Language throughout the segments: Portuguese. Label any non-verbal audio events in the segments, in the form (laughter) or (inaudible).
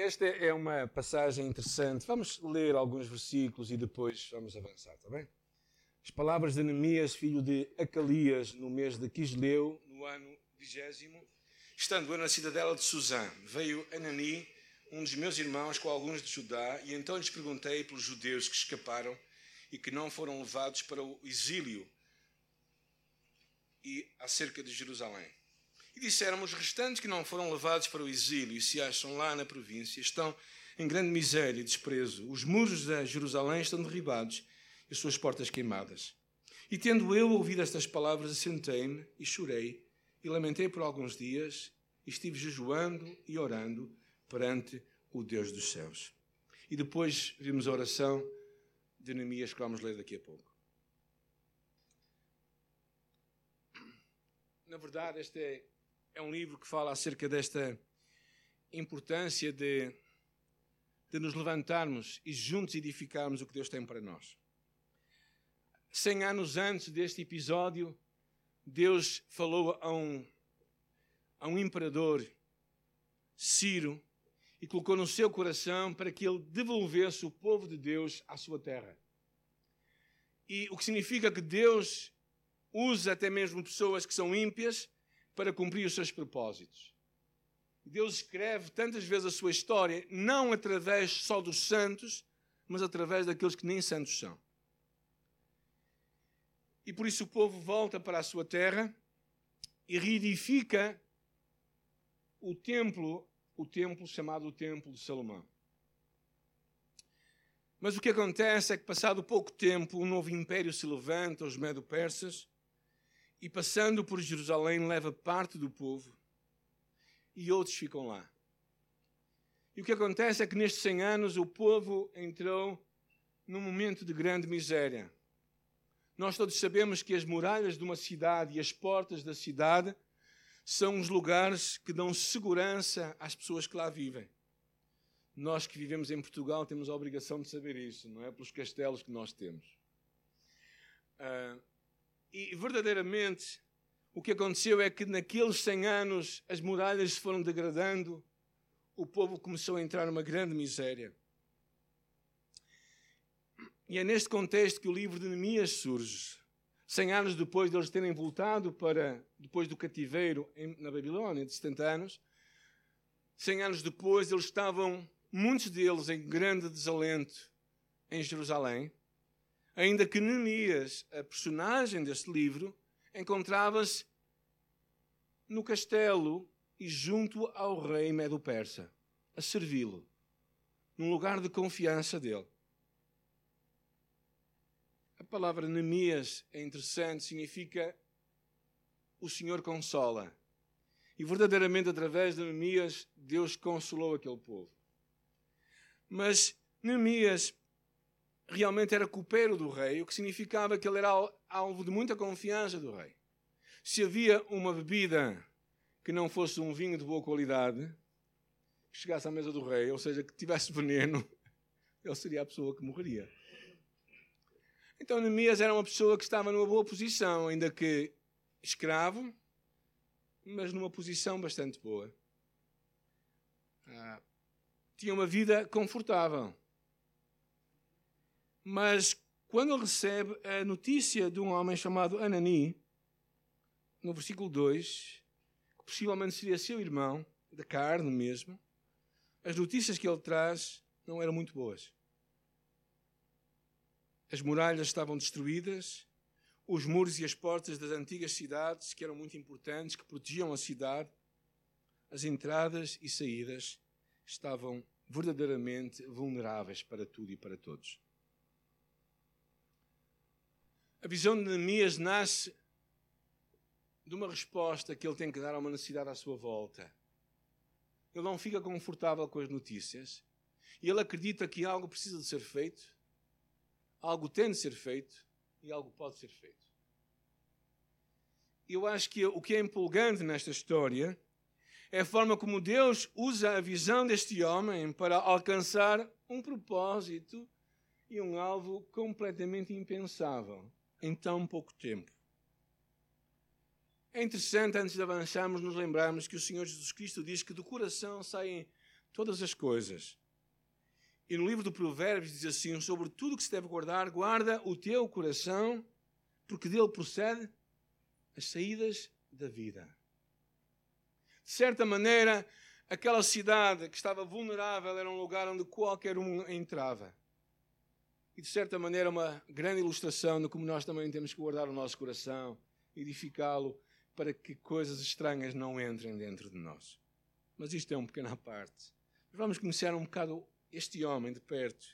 esta é uma passagem interessante. Vamos ler alguns versículos e depois vamos avançar, está bem? As palavras de Neemias, filho de Acalias, no mês de Quisleu, no ano vigésimo, estando eu na cidadela de Suzã, veio Anani, um dos meus irmãos, com alguns de Judá, e então lhes perguntei pelos judeus que escaparam e que não foram levados para o exílio e acerca de Jerusalém. Disseram os restantes que não foram levados para o exílio e se acham lá na província estão em grande miséria e desprezo. Os muros de Jerusalém estão derribados e as suas portas queimadas. E tendo eu ouvido estas palavras, assentei-me e chorei e lamentei por alguns dias e estive jejuando e orando perante o Deus dos céus. E depois vimos a oração de Neemias que vamos ler daqui a pouco. Na verdade, este é, é um livro que fala acerca desta importância de, de nos levantarmos e juntos edificarmos o que Deus tem para nós. Cem anos antes deste episódio, Deus falou a um, a um imperador, Ciro, e colocou no seu coração para que ele devolvesse o povo de Deus à sua terra. E o que significa que Deus usa até mesmo pessoas que são ímpias para cumprir os seus propósitos. Deus escreve tantas vezes a sua história, não através só dos santos, mas através daqueles que nem santos são. E por isso o povo volta para a sua terra e reedifica o templo, o templo chamado o Templo de Salomão. Mas o que acontece é que, passado pouco tempo, um novo império se levanta, os Medo-Persas, e passando por Jerusalém leva parte do povo e outros ficam lá. E o que acontece é que nestes 100 anos o povo entrou num momento de grande miséria. Nós todos sabemos que as muralhas de uma cidade e as portas da cidade são os lugares que dão segurança às pessoas que lá vivem. Nós que vivemos em Portugal temos a obrigação de saber isso, não é? Pelos castelos que nós temos. Uh, e verdadeiramente o que aconteceu é que naqueles 100 anos as muralhas se foram degradando, o povo começou a entrar numa grande miséria. E é neste contexto que o livro de Neemias surge. 100 anos depois de eles terem voltado para, depois do cativeiro em, na Babilônia, de 70 anos, 100 anos depois eles estavam, muitos deles, em grande desalento em Jerusalém ainda que Neemias, a personagem deste livro, encontrava-se no castelo e junto ao rei Medo-Persa, a servi-lo, num lugar de confiança dele. A palavra Neemias é interessante, significa o Senhor consola. E verdadeiramente, através de Neemias, Deus consolou aquele povo. Mas Neemias realmente era copeiro do rei, o que significava que ele era alvo de muita confiança do rei. Se havia uma bebida que não fosse um vinho de boa qualidade, que chegasse à mesa do rei, ou seja, que tivesse veneno, (laughs) ele seria a pessoa que morreria. Então Neemias era uma pessoa que estava numa boa posição, ainda que escravo, mas numa posição bastante boa. Ah, tinha uma vida confortável. Mas quando ele recebe a notícia de um homem chamado Anani, no versículo 2, que possivelmente seria seu irmão, da carne mesmo, as notícias que ele traz não eram muito boas. As muralhas estavam destruídas, os muros e as portas das antigas cidades, que eram muito importantes, que protegiam a cidade, as entradas e saídas estavam verdadeiramente vulneráveis para tudo e para todos. A visão de Neemias nasce de uma resposta que ele tem que dar a uma necessidade à sua volta. Ele não fica confortável com as notícias e ele acredita que algo precisa de ser feito, algo tem de ser feito e algo pode ser feito. Eu acho que o que é empolgante nesta história é a forma como Deus usa a visão deste homem para alcançar um propósito e um alvo completamente impensável em tão pouco tempo. É interessante, antes de avançarmos, nos lembrarmos que o Senhor Jesus Cristo diz que do coração saem todas as coisas. E no livro do Provérbios diz assim: sobre tudo que se deve guardar, guarda o teu coração, porque dele procede as saídas da vida. De certa maneira, aquela cidade que estava vulnerável era um lugar onde qualquer um entrava. E de certa maneira, uma grande ilustração de como nós também temos que guardar o nosso coração, edificá-lo, para que coisas estranhas não entrem dentro de nós. Mas isto é uma pequena parte. Vamos conhecer um bocado este homem de perto.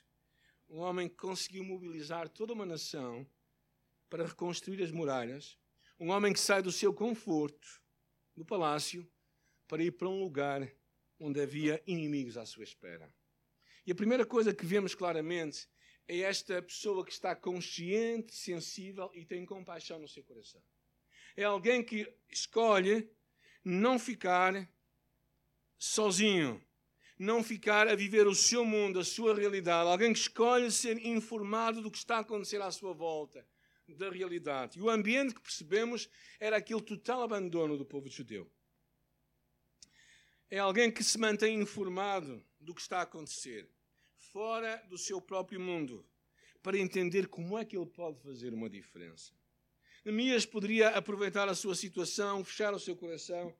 Um homem que conseguiu mobilizar toda uma nação para reconstruir as muralhas. Um homem que sai do seu conforto, do palácio, para ir para um lugar onde havia inimigos à sua espera. E a primeira coisa que vemos claramente é esta pessoa que está consciente, sensível e tem compaixão no seu coração. É alguém que escolhe não ficar sozinho, não ficar a viver o seu mundo, a sua realidade. Alguém que escolhe ser informado do que está a acontecer à sua volta, da realidade. E o ambiente que percebemos era aquele total abandono do povo judeu. É alguém que se mantém informado do que está a acontecer, fora do seu próprio mundo, para entender como é que ele pode fazer uma diferença. Neemias poderia aproveitar a sua situação, fechar o seu coração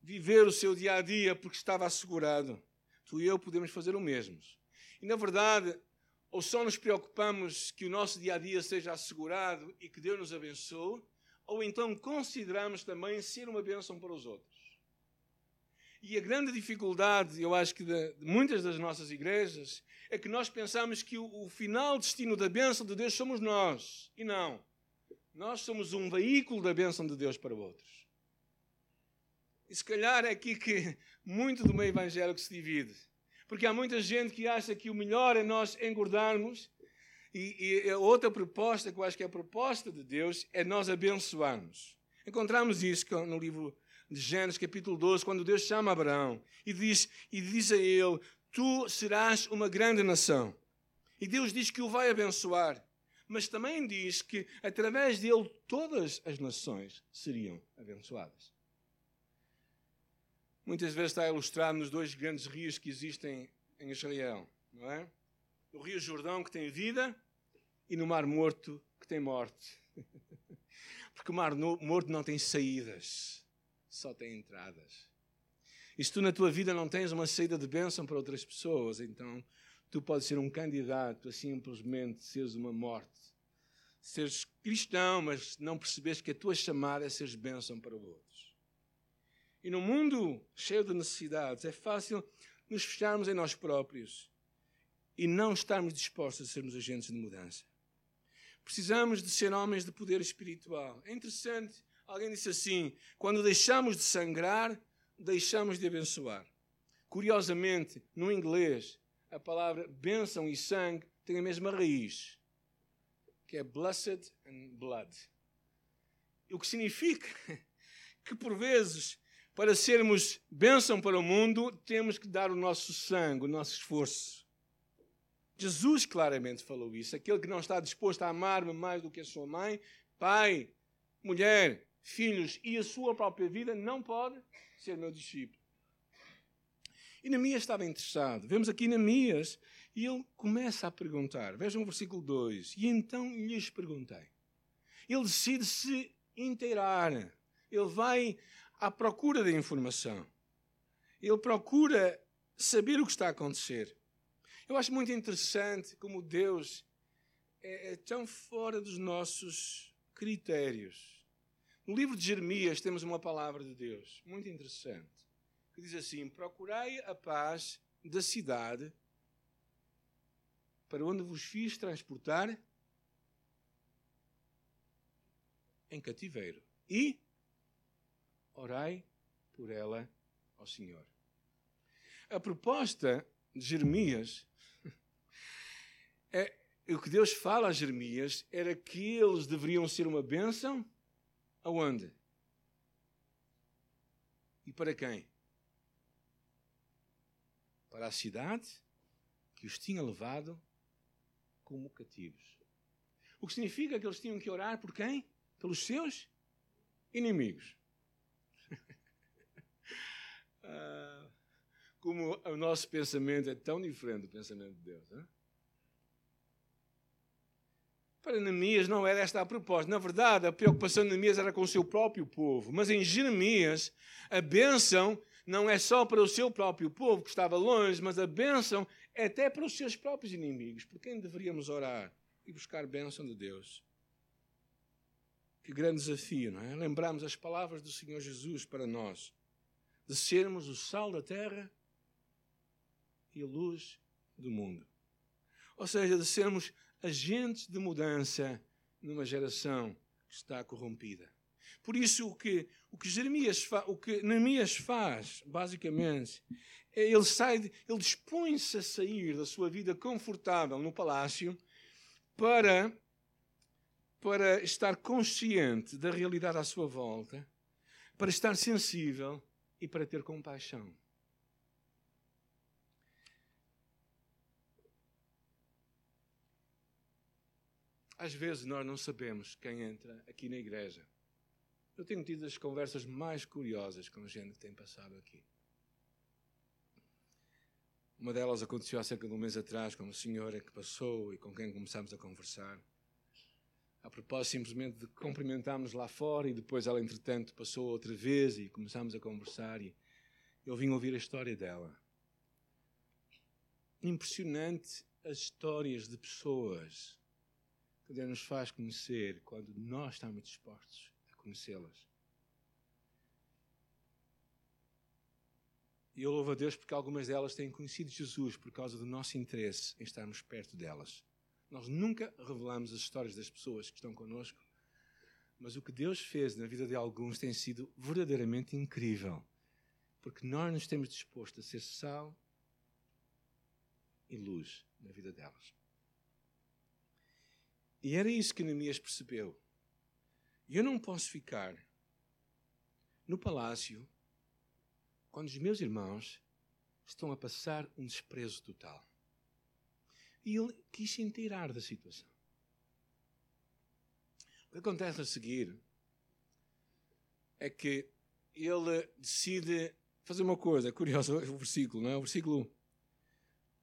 viver o seu dia a dia porque estava assegurado. Tu e eu podemos fazer o mesmo. E na verdade, ou só nos preocupamos que o nosso dia a dia seja assegurado e que Deus nos abençoe, ou então consideramos também ser uma bênção para os outros. E a grande dificuldade, eu acho que de, de muitas das nossas igrejas, é que nós pensamos que o, o final destino da bênção de Deus somos nós. E não. Nós somos um veículo da bênção de Deus para outros. E se calhar é aqui que muito do meio evangélico se divide. Porque há muita gente que acha que o melhor é nós engordarmos. E, e a outra proposta, que eu acho que é a proposta de Deus, é nós abençoarmos. Encontramos isso no livro de Gênesis, capítulo 12, quando Deus chama Abraão e diz, e diz a ele: Tu serás uma grande nação. E Deus diz que o vai abençoar. Mas também diz que através dele todas as nações seriam abençoadas muitas vezes está ilustrado nos dois grandes rios que existem em Israel, não é? No Rio Jordão, que tem vida, e no Mar Morto, que tem morte. (laughs) Porque o Mar Morto não tem saídas, só tem entradas. E se tu na tua vida não tens uma saída de bênção para outras pessoas, então tu podes ser um candidato a simplesmente seres uma morte. Seres cristão, mas não percebes que a tua chamada é seres bênção para o outro. E no mundo cheio de necessidades, é fácil nos fecharmos em nós próprios e não estarmos dispostos a sermos agentes de mudança. Precisamos de ser homens de poder espiritual. É interessante, alguém disse assim: quando deixamos de sangrar, deixamos de abençoar. Curiosamente, no inglês, a palavra bênção e sangue tem a mesma raiz, que é blessed and blood. O que significa (laughs) que, por vezes, para sermos bênção para o mundo, temos que dar o nosso sangue, o nosso esforço. Jesus claramente falou isso. Aquele que não está disposto a amar-me mais do que a sua mãe, pai, mulher, filhos e a sua própria vida, não pode ser meu discípulo. E Neemias estava interessado. Vemos aqui Neemias e ele começa a perguntar. Vejam o versículo 2. E então lhes perguntei. Ele decide se inteirar. Ele vai à procura da informação. Ele procura saber o que está a acontecer. Eu acho muito interessante como Deus é, é tão fora dos nossos critérios. No livro de Jeremias temos uma palavra de Deus muito interessante que diz assim: Procurai a paz da cidade para onde vos fiz transportar em cativeiro. E orai por ela ao Senhor. A proposta de Jeremias (laughs) é o que Deus fala a Jeremias era que eles deveriam ser uma bênção aonde? E para quem? Para a cidade que os tinha levado como cativos. O que significa que eles tinham que orar por quem? Pelos seus inimigos. (laughs) como o nosso pensamento é tão diferente do pensamento de Deus. Hein? Para Neemias não era esta a proposta. Na verdade, a preocupação de Neemias era com o seu próprio povo. Mas em Jeremias, a bênção não é só para o seu próprio povo que estava longe, mas a bênção é até para os seus próprios inimigos. Por quem deveríamos orar e buscar bênção de Deus? Que grande desafio, não é? Lembramos as palavras do Senhor Jesus para nós, de sermos o sal da terra e a luz do mundo. Ou seja, de sermos agentes de mudança numa geração que está corrompida. Por isso, o que, o que Jeremias fa, o que Neemias faz, basicamente, é ele sai, ele dispõe-se a sair da sua vida confortável no palácio para, para estar consciente da realidade à sua volta, para estar sensível e para ter compaixão. Às vezes nós não sabemos quem entra aqui na igreja. Eu tenho tido as conversas mais curiosas com gente que tem passado aqui. Uma delas aconteceu há cerca de um mês atrás com uma senhora que passou e com quem começámos a conversar. A propósito simplesmente de cumprimentarmos lá fora e depois ela, entretanto, passou outra vez e começámos a conversar e eu vim ouvir a história dela. Impressionante as histórias de pessoas que Deus nos faz conhecer quando nós estamos dispostos a conhecê-las. E eu louvo a Deus porque algumas delas têm conhecido Jesus por causa do nosso interesse em estarmos perto delas. Nós nunca revelamos as histórias das pessoas que estão connosco, mas o que Deus fez na vida de alguns tem sido verdadeiramente incrível, porque nós nos temos disposto a ser sal e luz na vida delas. E era isso que Neemias percebeu. Eu não posso ficar no palácio quando os meus irmãos estão a passar um desprezo total. E ele quis se inteirar da situação. O que acontece a seguir é que ele decide fazer uma coisa. Curioso o versículo, não é? O versículo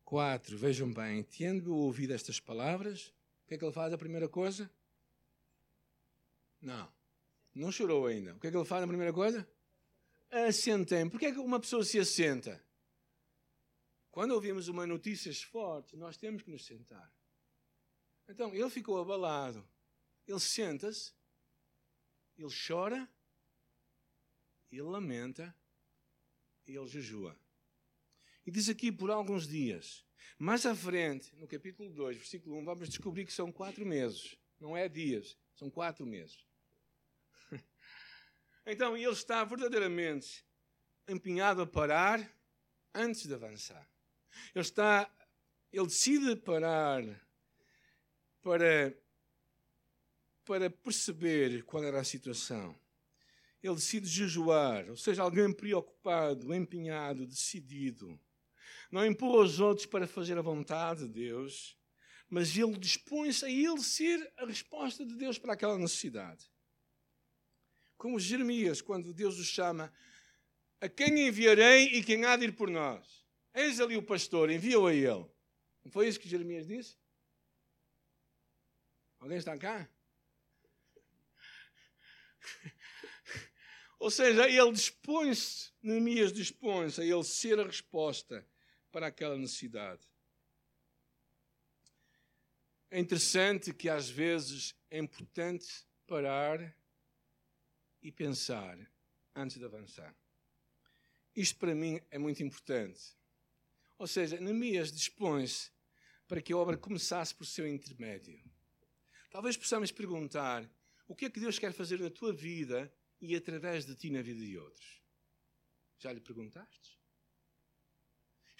4. Vejam bem. Tendo ouvido estas palavras, que é que ele faz a primeira coisa? Não. Não chorou ainda. O que é que ele faz a primeira coisa? Assentem. Por que é que uma pessoa se assenta? Quando ouvimos uma notícia forte, nós temos que nos sentar. Então, ele ficou abalado. Ele senta-se, ele chora, ele lamenta, ele jejua. E diz aqui por alguns dias. Mais à frente, no capítulo 2, versículo 1, vamos descobrir que são quatro meses. Não é dias, são quatro meses. (laughs) Então ele está verdadeiramente empenhado a parar antes de avançar. Ele está, ele decide parar para, para perceber qual era a situação. Ele decide jejuar, ou seja, alguém preocupado, empenhado, decidido não empurra os outros para fazer a vontade de Deus, mas ele dispõe-se a ele ser a resposta de Deus para aquela necessidade. Como Jeremias, quando Deus o chama, a quem enviarei e quem há de ir por nós? Eis ali o pastor, envia-o a ele. Não foi isso que Jeremias disse? Alguém está cá? Ou seja, ele dispõe-se, Neemias dispõe-se a ele ser a resposta para aquela necessidade. É interessante que às vezes é importante parar e pensar antes de avançar. Isto para mim é muito importante. Ou seja, Neemias dispõe-se para que a obra começasse por seu intermédio. Talvez possamos perguntar o que é que Deus quer fazer na tua vida e através de ti na vida de outros. Já lhe perguntaste?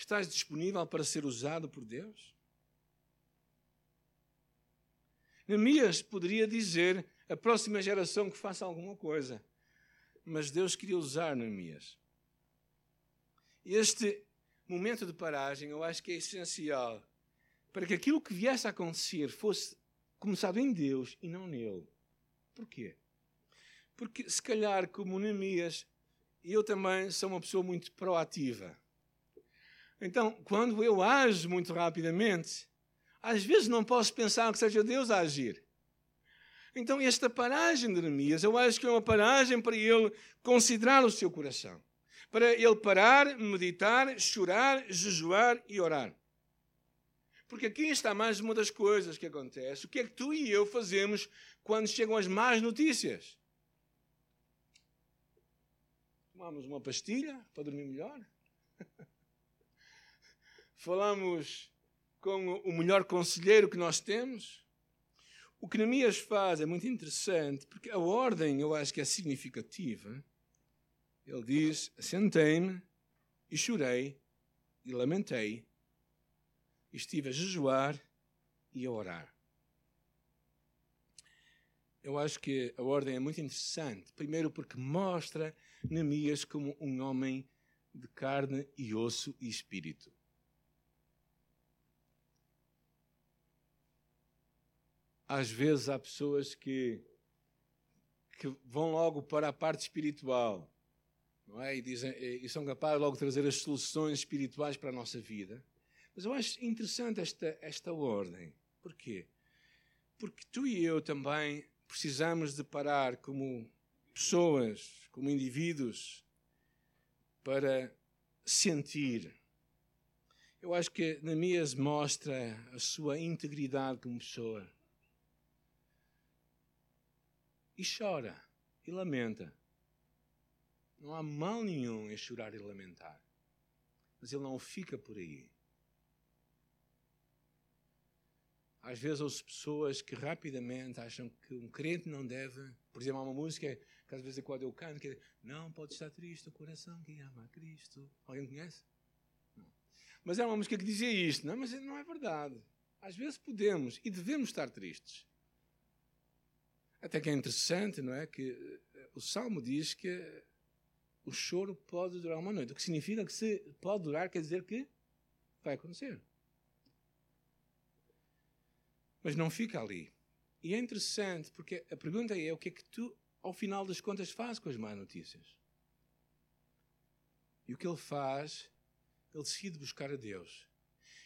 Estás disponível para ser usado por Deus? Neemias poderia dizer a próxima geração que faça alguma coisa, mas Deus queria usar Neemias. Este momento de paragem eu acho que é essencial para que aquilo que viesse a acontecer fosse começado em Deus e não nele. Porquê? Porque se calhar, como Neemias, eu também sou uma pessoa muito proativa. Então, quando eu ajo muito rapidamente, às vezes não posso pensar que seja Deus a agir. Então, esta paragem de Neemias, eu acho que é uma paragem para ele considerar o seu coração. Para ele parar, meditar, chorar, jejuar e orar. Porque aqui está mais uma das coisas que acontece. O que é que tu e eu fazemos quando chegam as más notícias? Tomamos uma pastilha para dormir melhor? (laughs) Falamos com o melhor conselheiro que nós temos? O que Neemias faz é muito interessante, porque a ordem eu acho que é significativa. Ele diz: Sentei-me e chorei e lamentei estive a jejuar e a orar. Eu acho que a ordem é muito interessante. Primeiro, porque mostra Neemias como um homem de carne e osso e espírito. Às vezes há pessoas que, que vão logo para a parte espiritual não é? e, dizem, e são capazes logo de trazer as soluções espirituais para a nossa vida. Mas eu acho interessante esta, esta ordem. Porquê? Porque tu e eu também precisamos de parar como pessoas, como indivíduos, para sentir. Eu acho que Neemias mostra a sua integridade como pessoa. E chora, e lamenta. Não há mal nenhum em chorar e lamentar. Mas ele não fica por aí. Às vezes ouço pessoas que rapidamente acham que um crente não deve. Por exemplo, há uma música que às vezes quando eu canto que é, não pode estar triste o coração que ama a Cristo. Alguém conhece? Não. Mas é uma música que dizia isto, não, mas não é verdade. Às vezes podemos e devemos estar tristes. Até que é interessante, não é? Que eh, o Salmo diz que o choro pode durar uma noite. O que significa que se pode durar, quer dizer que vai acontecer mas não fica ali. E é interessante porque a pergunta é: o que é que tu, ao final das contas, fazes com as más notícias? E o que ele faz, ele decide buscar a Deus.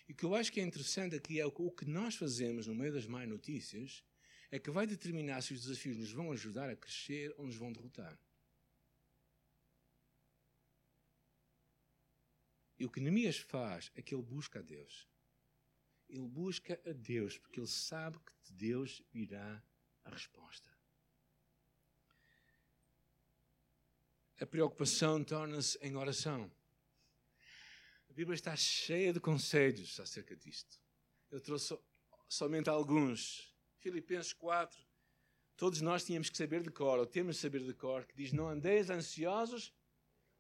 E o que eu acho que é interessante aqui é o que nós fazemos no meio das más notícias é que vai determinar se os desafios nos vão ajudar a crescer ou nos vão derrotar. E o que Neemias faz é que ele busca a Deus ele busca a Deus, porque ele sabe que de Deus virá a resposta. A preocupação torna-se em oração. A Bíblia está cheia de conselhos acerca disto. Eu trouxe somente alguns. Filipenses 4. Todos nós tínhamos que saber de cor, ou temos que saber de cor, que diz: Não andeis ansiosos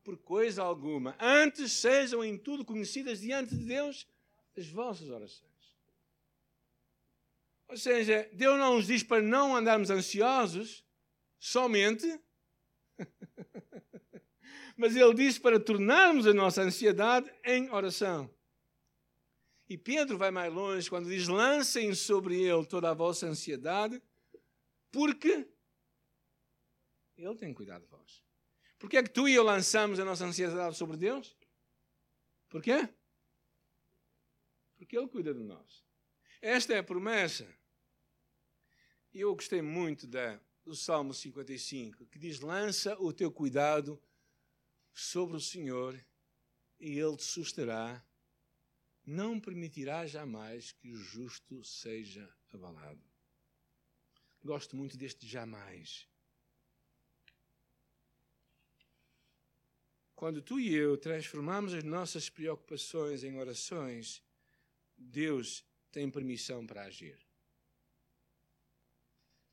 por coisa alguma, antes sejam em tudo conhecidas diante de Deus as vossas orações. Ou seja, Deus não nos diz para não andarmos ansiosos somente, (laughs) mas Ele diz para tornarmos a nossa ansiedade em oração. E Pedro vai mais longe quando diz: lancem sobre Ele toda a vossa ansiedade, porque Ele tem cuidado de vós. Por que é que tu e eu lançamos a nossa ansiedade sobre Deus? Por quê? Porque Ele cuida de nós. Esta é a promessa. E eu gostei muito da, do Salmo 55, que diz: Lança o teu cuidado sobre o Senhor e Ele te susterá. Não permitirá jamais que o justo seja abalado. Gosto muito deste jamais. Quando tu e eu transformamos as nossas preocupações em orações, Deus tem permissão para agir.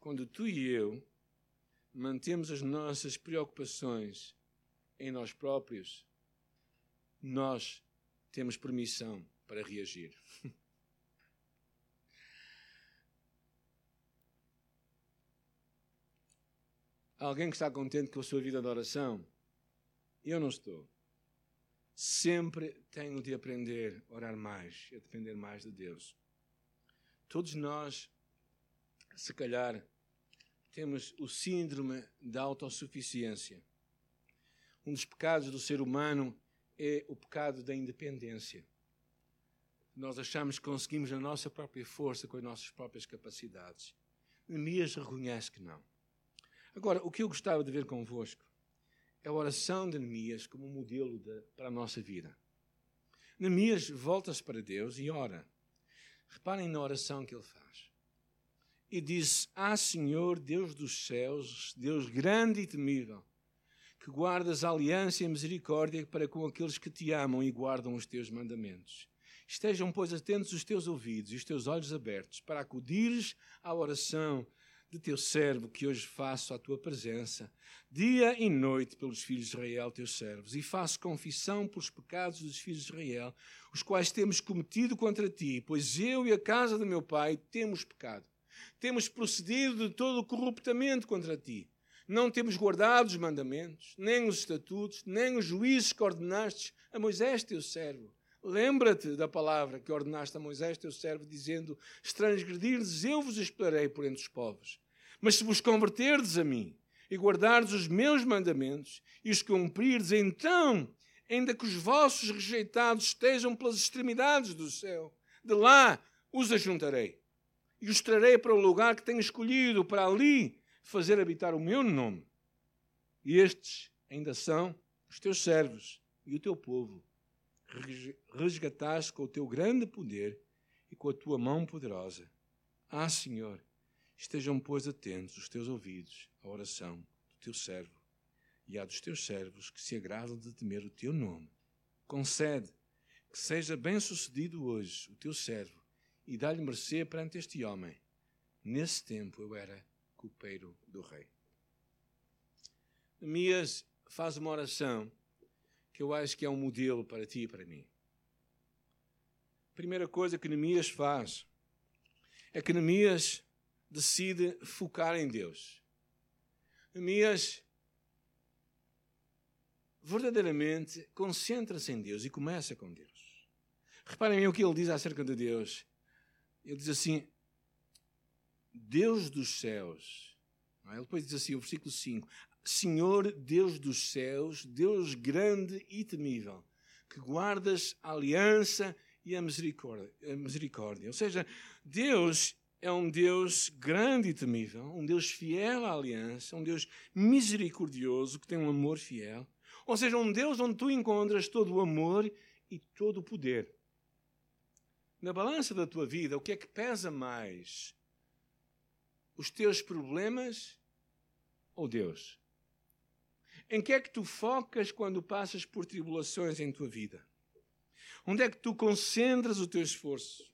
Quando tu e eu mantemos as nossas preocupações em nós próprios, nós temos permissão para reagir. Alguém que está contente com a sua vida de oração? Eu não estou. Sempre tenho de aprender a orar mais, a depender mais de Deus. Todos nós, se calhar, temos o síndrome da autossuficiência. Um dos pecados do ser humano é o pecado da independência. Nós achamos que conseguimos a nossa própria força com as nossas próprias capacidades. Neemias reconhece que não. Agora, o que eu gostava de ver convosco é a oração de Neemias como modelo de, para a nossa vida. Neemias volta-se para Deus e ora. Reparem na oração que ele faz. E diz: Ah, Senhor, Deus dos céus, Deus grande e temível, que guardas a aliança e a misericórdia para com aqueles que te amam e guardam os teus mandamentos. Estejam, pois, atentos os teus ouvidos e os teus olhos abertos para acudires à oração de teu servo que hoje faço à tua presença, dia e noite pelos filhos de Israel, teus servos, e faço confissão pelos pecados dos filhos de Israel, os quais temos cometido contra ti, pois eu e a casa de meu pai temos pecado. Temos procedido de todo corruptamente contra ti. Não temos guardado os mandamentos, nem os estatutos, nem os juízes que ordenaste a Moisés, teu servo Lembra-te da palavra que ordenaste a Moisés, teu servo, dizendo: Se transgredirdes, eu vos esperarei por entre os povos. Mas se vos converterdes a mim e guardardes os meus mandamentos e os cumprirdes, então, ainda que os vossos rejeitados estejam pelas extremidades do céu, de lá os ajuntarei e os trarei para o lugar que tenho escolhido, para ali fazer habitar o meu nome. E estes ainda são os teus servos e o teu povo resgataste com o teu grande poder e com a tua mão poderosa. Ah, Senhor, estejam, pois, atentos os teus ouvidos à oração do teu servo e à dos teus servos que se agradam de temer o teu nome. Concede que seja bem-sucedido hoje o teu servo e dá-lhe mercê perante este homem. Nesse tempo eu era copeiro do rei. Neemias faz uma oração que eu acho que é um modelo para ti e para mim. A primeira coisa que Neemias faz é que Neemias decide focar em Deus. Neemias verdadeiramente concentra-se em Deus e começa com Deus. Reparem o que ele diz acerca de Deus. Ele diz assim: Deus dos céus. Ele depois diz assim, o versículo 5: Senhor Deus dos céus, Deus grande e temível, que guardas a aliança e a misericórdia. A misericórdia. Ou seja, Deus é um Deus grande e temível, um Deus fiel à aliança, um Deus misericordioso que tem um amor fiel. Ou seja, um Deus onde tu encontras todo o amor e todo o poder. Na balança da tua vida, o que é que pesa mais? Os teus problemas ou Deus? Em que é que tu focas quando passas por tribulações em tua vida? Onde é que tu concentras o teu esforço?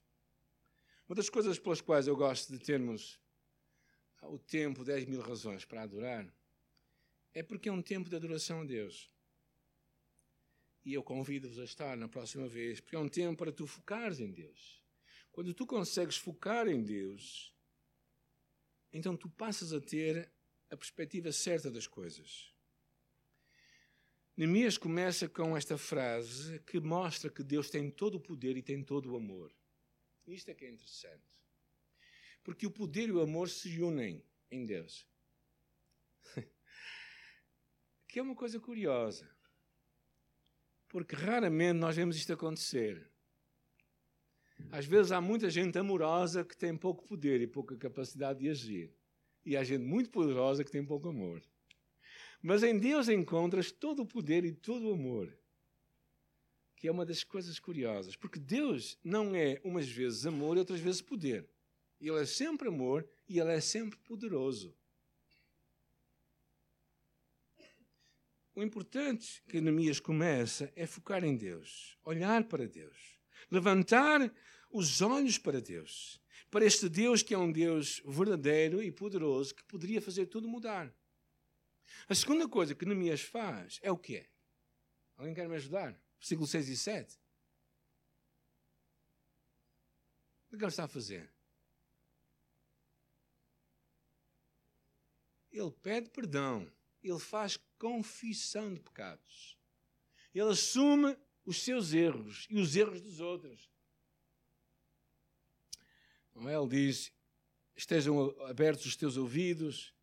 Uma das coisas pelas quais eu gosto de termos o tempo 10 mil razões para adorar é porque é um tempo de adoração a Deus. E eu convido-vos a estar na próxima vez, porque é um tempo para tu focares em Deus. Quando tu consegues focar em Deus, então tu passas a ter a perspectiva certa das coisas. Neemias começa com esta frase que mostra que Deus tem todo o poder e tem todo o amor. Isto é que é interessante. Porque o poder e o amor se unem em Deus. (laughs) que é uma coisa curiosa. Porque raramente nós vemos isto acontecer. Às vezes há muita gente amorosa que tem pouco poder e pouca capacidade de agir. E há gente muito poderosa que tem pouco amor. Mas em Deus encontras todo o poder e todo o amor. Que é uma das coisas curiosas. Porque Deus não é umas vezes amor e outras vezes poder. Ele é sempre amor e ele é sempre poderoso. O importante que Neemias começa é focar em Deus, olhar para Deus, levantar os olhos para Deus, para este Deus que é um Deus verdadeiro e poderoso que poderia fazer tudo mudar. A segunda coisa que Neemias faz é o quê? Alguém quer me ajudar? Versículo 6 e 7. O que ele está a fazer? Ele pede perdão. Ele faz confissão de pecados. Ele assume os seus erros e os erros dos outros. Ele diz: estejam abertos os teus ouvidos,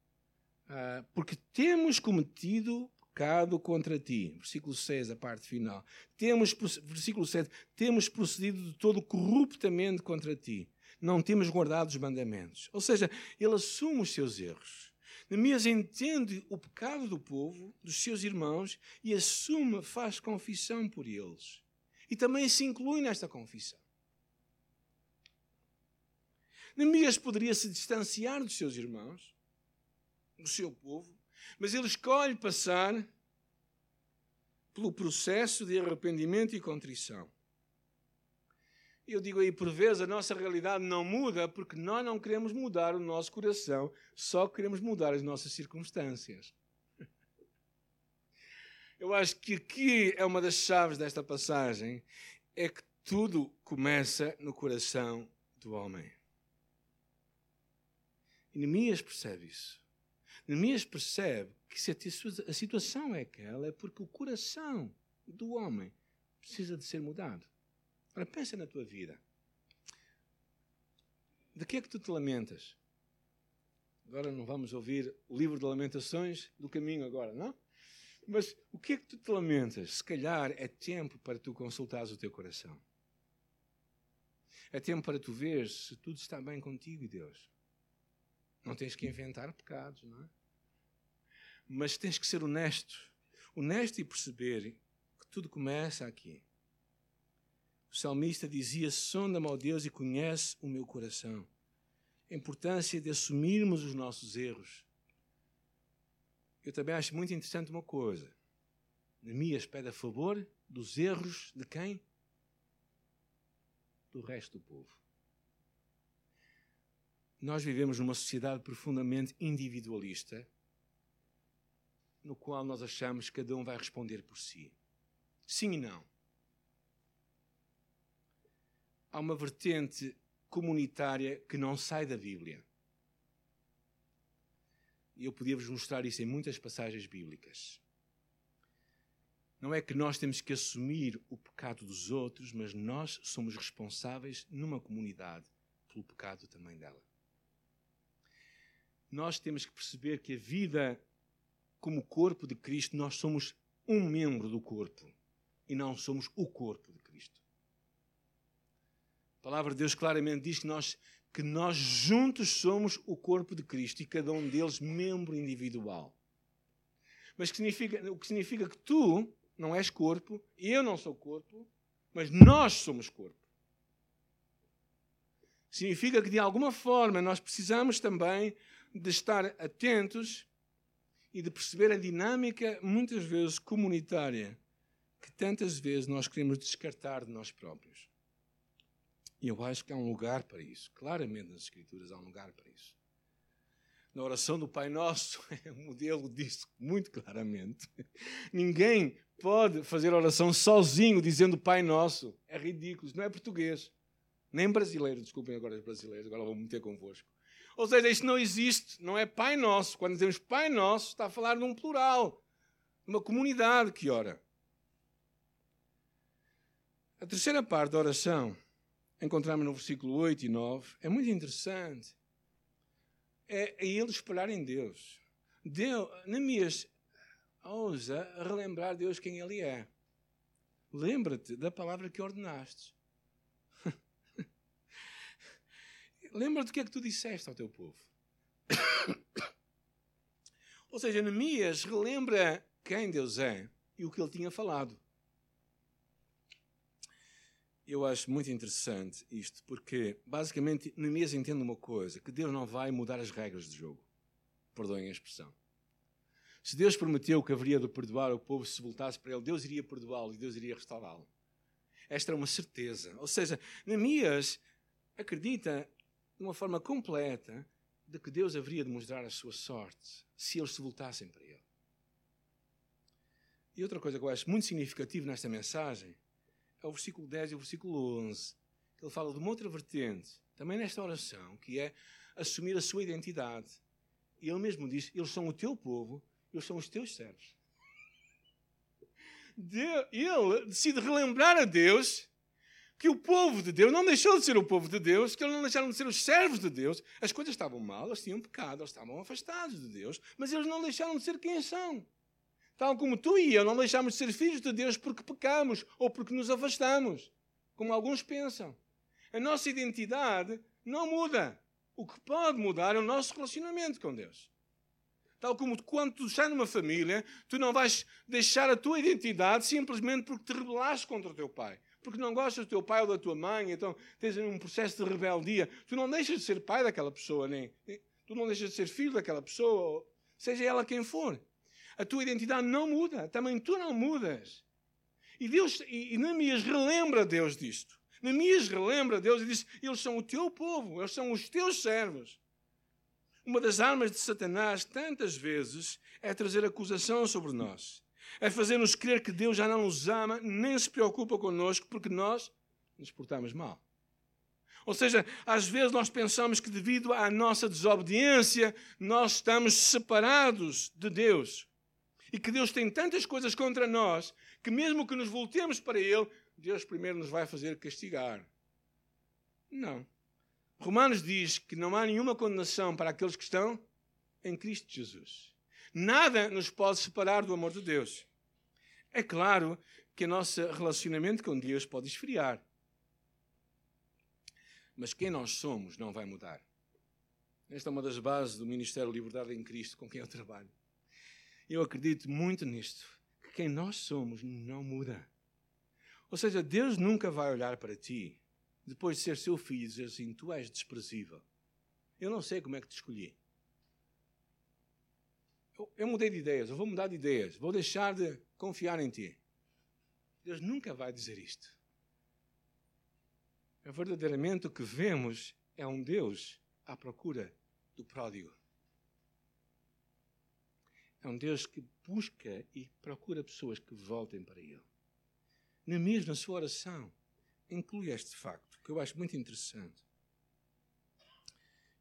ah, porque temos cometido pecado contra ti. Versículo 6, a parte final. Temos, versículo 7, temos procedido de todo corruptamente contra ti. Não temos guardado os mandamentos. Ou seja, ele assume os seus erros. Neemias entende o pecado do povo, dos seus irmãos, e assume, faz confissão por eles. E também se inclui nesta confissão. Neemias poderia se distanciar dos seus irmãos, do seu povo, mas ele escolhe passar pelo processo de arrependimento e contrição. Eu digo aí, por vezes, a nossa realidade não muda porque nós não queremos mudar o nosso coração, só queremos mudar as nossas circunstâncias. (laughs) Eu acho que aqui é uma das chaves desta passagem, é que tudo começa no coração do homem. Neemias percebe isso. Neemias percebe que se a situação é aquela, é porque o coração do homem precisa de ser mudado. Ora, pensa na tua vida. De que é que tu te lamentas? Agora não vamos ouvir o livro de lamentações do caminho agora, não? Mas o que é que tu te lamentas? Se calhar é tempo para tu consultares o teu coração. É tempo para tu ver se tudo está bem contigo, Deus. Não tens que inventar pecados, não é? Mas tens que ser honesto. Honesto e perceber que tudo começa aqui. O salmista dizia: Sonda-me, ó Deus, e conhece o meu coração. A importância de assumirmos os nossos erros. Eu também acho muito interessante uma coisa. Neemias pede a favor dos erros de quem? Do resto do povo. Nós vivemos numa sociedade profundamente individualista, no qual nós achamos que cada um vai responder por si. Sim e não. Há uma vertente comunitária que não sai da Bíblia. E eu podia vos mostrar isso em muitas passagens bíblicas. Não é que nós temos que assumir o pecado dos outros, mas nós somos responsáveis numa comunidade pelo pecado também dela nós temos que perceber que a vida como corpo de Cristo, nós somos um membro do corpo e não somos o corpo de Cristo. A palavra de Deus claramente diz que nós, que nós juntos somos o corpo de Cristo e cada um deles membro individual. Mas que significa, o que significa que tu não és corpo, eu não sou corpo, mas nós somos corpo. Significa que de alguma forma nós precisamos também de estar atentos e de perceber a dinâmica, muitas vezes comunitária, que tantas vezes nós queremos descartar de nós próprios. E eu acho que há um lugar para isso. Claramente nas Escrituras há um lugar para isso. Na oração do Pai Nosso (laughs) é um modelo disso, muito claramente. Ninguém pode fazer oração sozinho dizendo Pai Nosso. É ridículo, isso não é português. Nem brasileiro, desculpem agora os brasileiros, agora vou meter convosco. Ou seja, isto não existe, não é Pai Nosso. Quando dizemos Pai Nosso, está a falar de um plural, uma comunidade que ora. A terceira parte da oração, encontramos no versículo 8 e 9, é muito interessante. É, é ele esperar em Deus. Deus, Neemias ousa relembrar Deus quem Ele é. Lembra-te da palavra que ordenaste. Lembra-te do que é que tu disseste ao teu povo. (coughs) Ou seja, Neemias relembra quem Deus é e o que ele tinha falado. Eu acho muito interessante isto, porque basicamente Neemias entende uma coisa: que Deus não vai mudar as regras do jogo. Perdoem a expressão. Se Deus prometeu que haveria de perdoar o povo se voltasse para ele, Deus iria perdoá-lo e Deus iria restaurá-lo. Esta é uma certeza. Ou seja, Neemias acredita de uma forma completa de que Deus haveria de mostrar a sua sorte se eles se voltassem para Ele. E outra coisa que eu acho muito significativa nesta mensagem é o versículo 10 e o versículo 11, que ele fala de uma outra vertente, também nesta oração, que é assumir a sua identidade. E ele mesmo diz: Eles são o teu povo, eles são os teus servos. (laughs) Ele decide relembrar a Deus que o povo de Deus não deixou de ser o povo de Deus, que eles não deixaram de ser os servos de Deus. As coisas estavam mal, eles tinham pecado, eles estavam afastados de Deus, mas eles não deixaram de ser quem são. Tal como tu e eu não deixamos de ser filhos de Deus porque pecamos ou porque nos afastamos, como alguns pensam. A nossa identidade não muda. O que pode mudar é o nosso relacionamento com Deus. Tal como quando tu estás numa família, tu não vais deixar a tua identidade simplesmente porque te rebelaste contra o teu pai. Porque não gostas do teu pai ou da tua mãe, então tens um processo de rebeldia. Tu não deixas de ser pai daquela pessoa, nem, tu não deixas de ser filho daquela pessoa, seja ela quem for. A tua identidade não muda, também tu não mudas. E Deus, e, e Neemias relembra Deus disto. Neemias relembra Deus e diz: Eles são o teu povo, eles são os teus servos. Uma das armas de Satanás, tantas vezes, é trazer acusação sobre nós. É fazer-nos crer que Deus já não nos ama, nem se preocupa connosco, porque nós nos portamos mal. Ou seja, às vezes nós pensamos que devido à nossa desobediência, nós estamos separados de Deus. E que Deus tem tantas coisas contra nós, que mesmo que nos voltemos para Ele, Deus primeiro nos vai fazer castigar. Não. Romanos diz que não há nenhuma condenação para aqueles que estão em Cristo Jesus. Nada nos pode separar do amor de Deus. É claro que o nosso relacionamento com Deus pode esfriar. Mas quem nós somos não vai mudar. Esta é uma das bases do Ministério Liberdade em Cristo com quem eu trabalho. Eu acredito muito nisto, que quem nós somos não muda. Ou seja, Deus nunca vai olhar para ti depois de ser seu filho, e dizer assim: Tu és desprezível. Eu não sei como é que te escolhi. Eu, eu mudei de ideias, eu vou mudar de ideias, vou deixar de confiar em ti. Deus nunca vai dizer isto. É verdadeiramente o que vemos é um Deus à procura do pródigo. É um Deus que busca e procura pessoas que voltem para Ele. Na sua oração, inclui este facto, que eu acho muito interessante.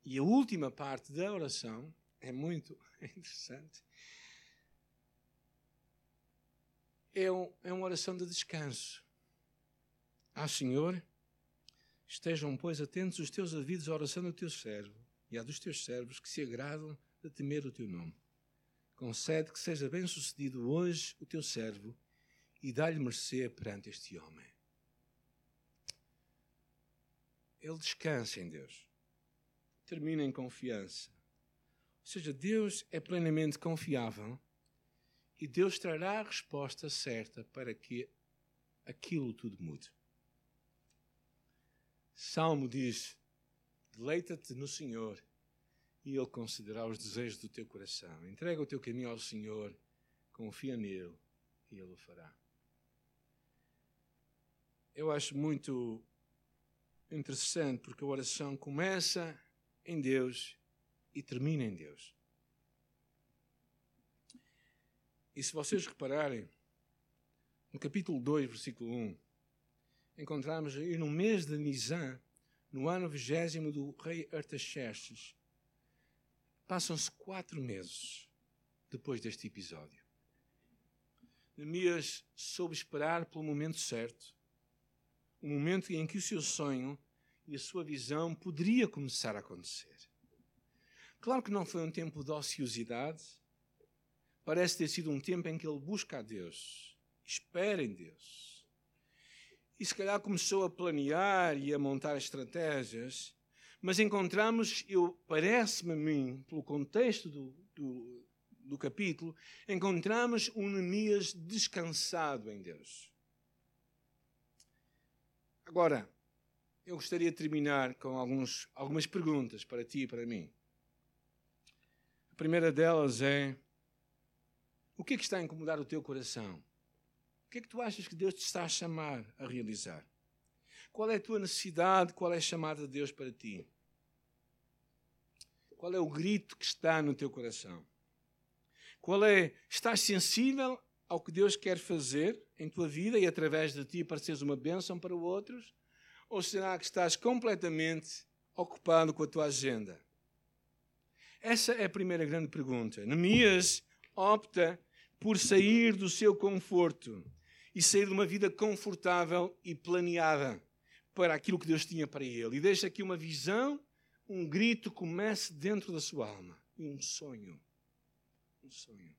E a última parte da oração é muito (laughs) interessante. É, um, é uma oração de descanso. Ah, Senhor, estejam, pois, atentos os teus ouvidos à oração do teu servo e à dos teus servos que se agradam de temer o teu nome. Concede que seja bem sucedido hoje o teu servo e dá-lhe mercê perante este homem ele descansa em Deus. Termina em confiança. Seja, Deus é plenamente confiável e Deus trará a resposta certa para que aquilo tudo mude. Salmo diz: Deleita-te no Senhor e Ele concederá os desejos do teu coração. Entrega o teu caminho ao Senhor, confia nele e Ele o fará. Eu acho muito interessante porque a oração começa em Deus e termina em Deus. E se vocês repararem, no capítulo 2, versículo 1, encontramos aí no mês de Nisan, no ano vigésimo do rei Artaxerxes, passam-se quatro meses depois deste episódio. Neemias soube esperar pelo momento certo, o momento em que o seu sonho e a sua visão poderia começar a acontecer. Claro que não foi um tempo de ociosidade, parece ter sido um tempo em que ele busca a Deus, espera em Deus. E se calhar começou a planear e a montar estratégias, mas encontramos, eu parece-me a mim, pelo contexto do, do, do capítulo, encontramos um Neemias descansado em Deus. Agora, eu gostaria de terminar com alguns, algumas perguntas para ti e para mim. A primeira delas é: o que é que está a incomodar o teu coração? O que é que tu achas que Deus te está a chamar a realizar? Qual é a tua necessidade? Qual é a chamada de Deus para ti? Qual é o grito que está no teu coração? Qual é? Estás sensível ao que Deus quer fazer em tua vida e através de ti para seres uma bênção para outros? Ou será que estás completamente ocupado com a tua agenda? Essa é a primeira grande pergunta. Neemias opta por sair do seu conforto e sair de uma vida confortável e planeada para aquilo que Deus tinha para ele. E deixa aqui uma visão, um grito comece dentro da sua alma. E um sonho. Um sonho.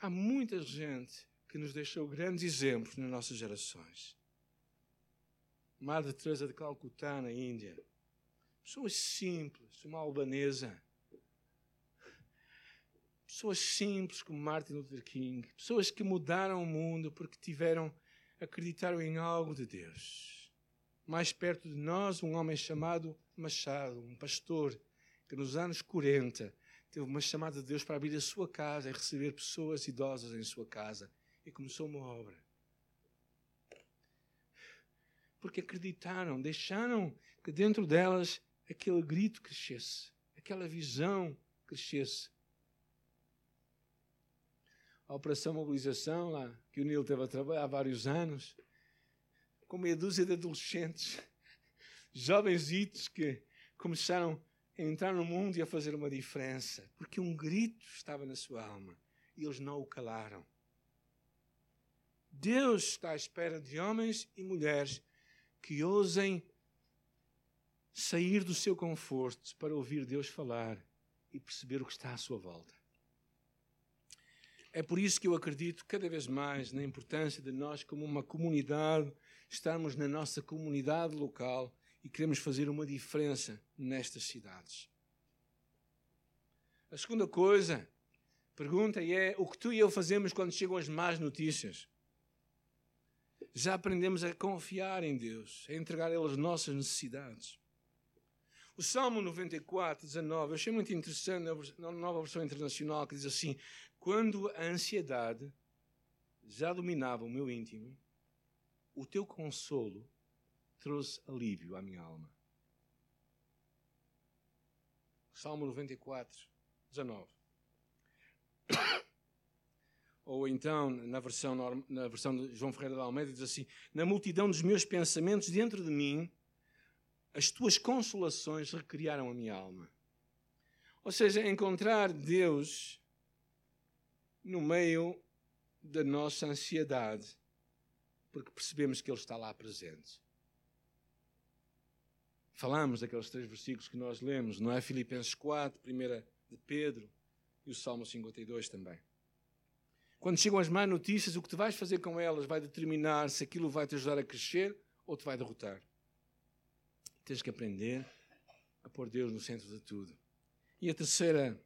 há muita gente que nos deixou grandes exemplos nas nossas gerações. Madre Teresa de Calcutá, na Índia. Pessoas simples, uma albanesa. Pessoas simples como Martin Luther King. Pessoas que mudaram o mundo porque tiveram, acreditaram em algo de Deus. Mais perto de nós, um homem chamado Machado, um pastor, que nos anos 40 teve uma chamada de Deus para abrir a sua casa e receber pessoas idosas em sua casa. E começou uma obra. Porque acreditaram, deixaram que dentro delas aquele grito crescesse, aquela visão crescesse. A Operação Mobilização, lá, que o Nilo teve a trabalhar há vários anos, com meia dúzia de adolescentes, (laughs) jovenzitos que começaram a entrar no mundo e a fazer uma diferença, porque um grito estava na sua alma e eles não o calaram. Deus está à espera de homens e mulheres que ousem sair do seu conforto para ouvir Deus falar e perceber o que está à sua volta. É por isso que eu acredito cada vez mais na importância de nós, como uma comunidade, estarmos na nossa comunidade local e queremos fazer uma diferença nestas cidades. A segunda coisa, pergunta é o que tu e eu fazemos quando chegam as más notícias. Já aprendemos a confiar em Deus, a entregar a Ele as nossas necessidades. O Salmo 94, 19, eu achei muito interessante na nova versão internacional que diz assim: Quando a ansiedade já dominava o meu íntimo, o teu consolo trouxe alívio à minha alma. Salmo 94, 19. (coughs) Ou então, na versão, na versão de João Ferreira de Almeida, diz assim: Na multidão dos meus pensamentos dentro de mim, as tuas consolações recriaram a minha alma. Ou seja, encontrar Deus no meio da nossa ansiedade, porque percebemos que Ele está lá presente. Falamos daqueles três versículos que nós lemos, não é? Filipenses 4, 1 de Pedro e o Salmo 52 também. Quando chegam as más notícias, o que tu vais fazer com elas vai determinar se aquilo vai te ajudar a crescer ou te vai derrotar. Tens que aprender a pôr Deus no centro de tudo. E a terceira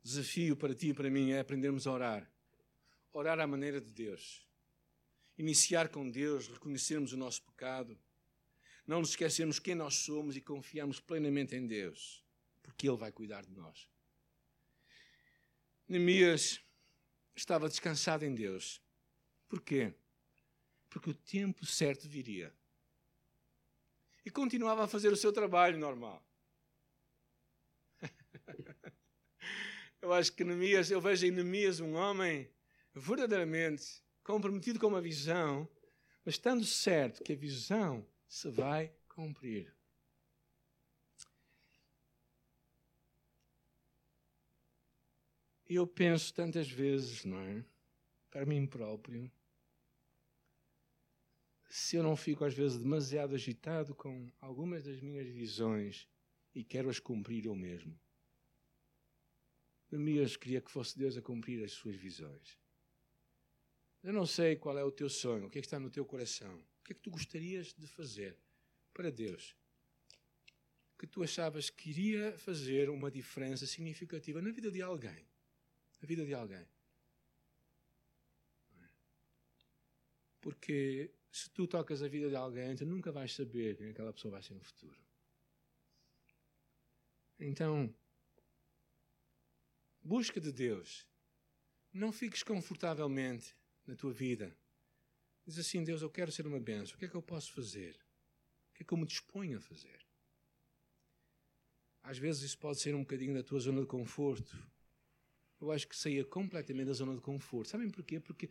desafio para ti e para mim é aprendermos a orar. Orar à maneira de Deus. Iniciar com Deus, reconhecermos o nosso pecado não nos esquecermos quem nós somos e confiarmos plenamente em Deus, porque Ele vai cuidar de nós. Neemias estava descansado em Deus. Porquê? Porque o tempo certo viria. E continuava a fazer o seu trabalho normal. (laughs) eu acho que Neemias, eu vejo em Neemias um homem verdadeiramente comprometido com uma visão, mas estando certo que a visão se vai cumprir. Eu penso tantas vezes, não é? Para mim próprio, se eu não fico às vezes demasiado agitado com algumas das minhas visões e quero as cumprir eu mesmo. Neemias queria que fosse Deus a cumprir as suas visões. Eu não sei qual é o teu sonho, o que, é que está no teu coração. O que é que tu gostarias de fazer para Deus? Que tu achavas que iria fazer uma diferença significativa na vida de alguém. Na vida de alguém. Porque se tu tocas a vida de alguém, tu nunca vais saber quem aquela pessoa vai ser no futuro. Então, busca de Deus. Não fiques confortavelmente na tua vida Diz assim: Deus, eu quero ser uma benção. O que é que eu posso fazer? O que é que eu me disponho a fazer? Às vezes isso pode ser um bocadinho da tua zona de conforto. Eu acho que saía completamente da zona de conforto. Sabem porquê? Porque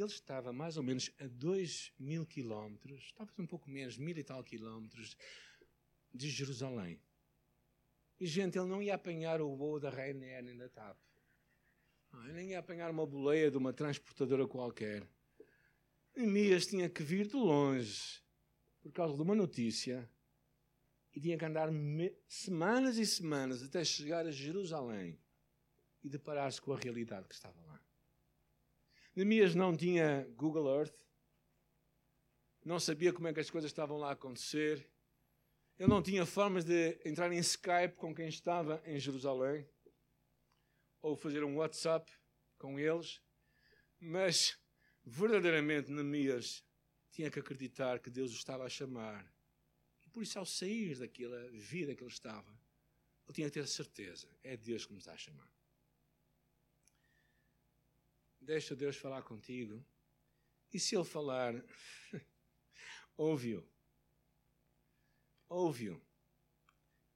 ele estava mais ou menos a 2 mil quilómetros, talvez um pouco menos, mil e tal quilómetros, de Jerusalém. E, gente, ele não ia apanhar o voo da Ryanair nem da TAP. Ele nem ia apanhar uma boleia de uma transportadora qualquer. Neemias tinha que vir de longe por causa de uma notícia e tinha que andar semanas e semanas até chegar a Jerusalém e deparar-se com a realidade que estava lá. Neemias não tinha Google Earth, não sabia como é que as coisas estavam lá a acontecer, ele não tinha formas de entrar em Skype com quem estava em Jerusalém, ou fazer um WhatsApp com eles, mas verdadeiramente Neemias tinha que acreditar que Deus o estava a chamar. E por isso, ao sair daquela vida que ele estava, ele tinha que ter certeza: é Deus que me está a chamar. Deixa Deus falar contigo. E se Ele falar, (laughs) ouve-o. Ouve-o.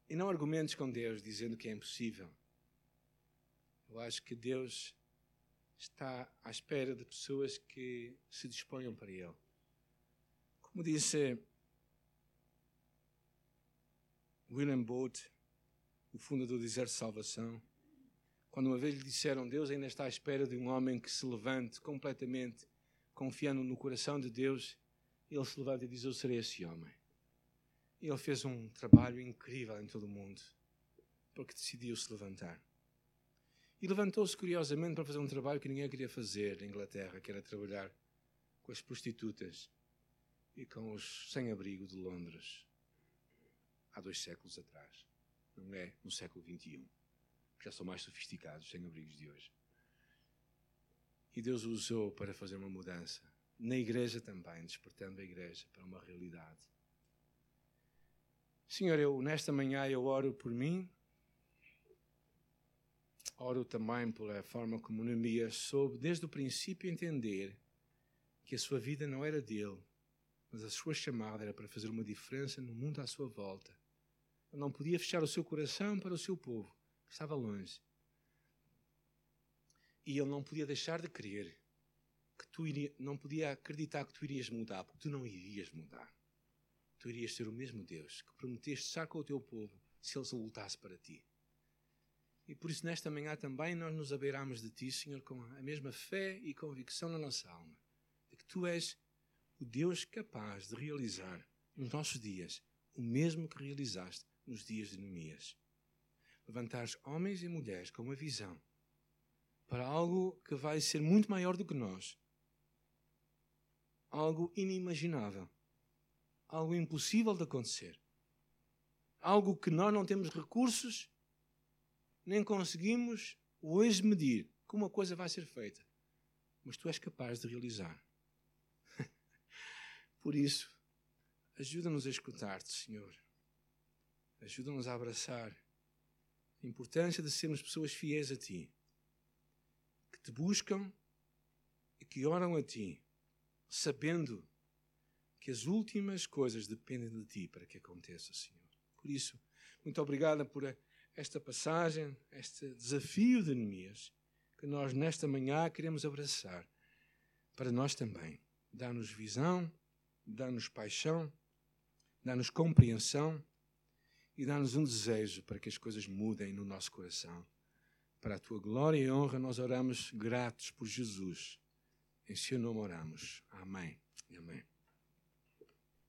E não argumentes com Deus dizendo que é impossível. Eu acho que Deus está à espera de pessoas que se disponham para Ele. Como disse William Booth, o fundador do Exército de Salvação, quando uma vez lhe disseram Deus ainda está à espera de um homem que se levante completamente confiando no coração de Deus, ele se levanta e diz: Eu serei esse homem. Ele fez um trabalho incrível em todo o mundo, porque decidiu se levantar. E levantou-se curiosamente para fazer um trabalho que ninguém queria fazer na Inglaterra, que era trabalhar com as prostitutas e com os sem-abrigo de Londres, há dois séculos atrás. Não é no século XXI já são mais sofisticados, sem abrigos de hoje. E Deus o usou para fazer uma mudança. Na igreja também, despertando a igreja para uma realidade. Senhor, eu nesta manhã eu oro por mim, oro também pela forma como Neemias soube desde o princípio entender que a sua vida não era dele, mas a sua chamada era para fazer uma diferença no mundo à sua volta. Ele não podia fechar o seu coração para o seu povo estava longe. E ele não podia deixar de crer que tu iria, não podia acreditar que tu irias mudar, porque tu não irias mudar. Tu irias ser o mesmo Deus que prometeste estar com o teu povo se ele se voltasse para ti. E por isso, nesta manhã também, nós nos abeiramos de ti, Senhor, com a mesma fé e convicção na nossa alma, de que tu és o Deus capaz de realizar nos nossos dias o mesmo que realizaste nos dias de Neemias levantares homens e mulheres com uma visão para algo que vai ser muito maior do que nós. Algo inimaginável. Algo impossível de acontecer. Algo que nós não temos recursos, nem conseguimos hoje medir como a coisa vai ser feita. Mas tu és capaz de realizar. (laughs) Por isso, ajuda-nos a escutar-te, Senhor. Ajuda-nos a abraçar a importância de sermos pessoas fiéis a Ti, que te buscam e que oram a Ti, sabendo que as últimas coisas dependem de Ti para que aconteça, Senhor. Por isso, muito obrigada por esta passagem, este desafio de Neemias, que nós nesta manhã queremos abraçar para nós também. Dá-nos visão, dá-nos paixão, dá-nos compreensão e dá-nos um desejo para que as coisas mudem no nosso coração. Para a tua glória e honra, nós oramos gratos por Jesus. Em seu nome oramos. Amém. Amém.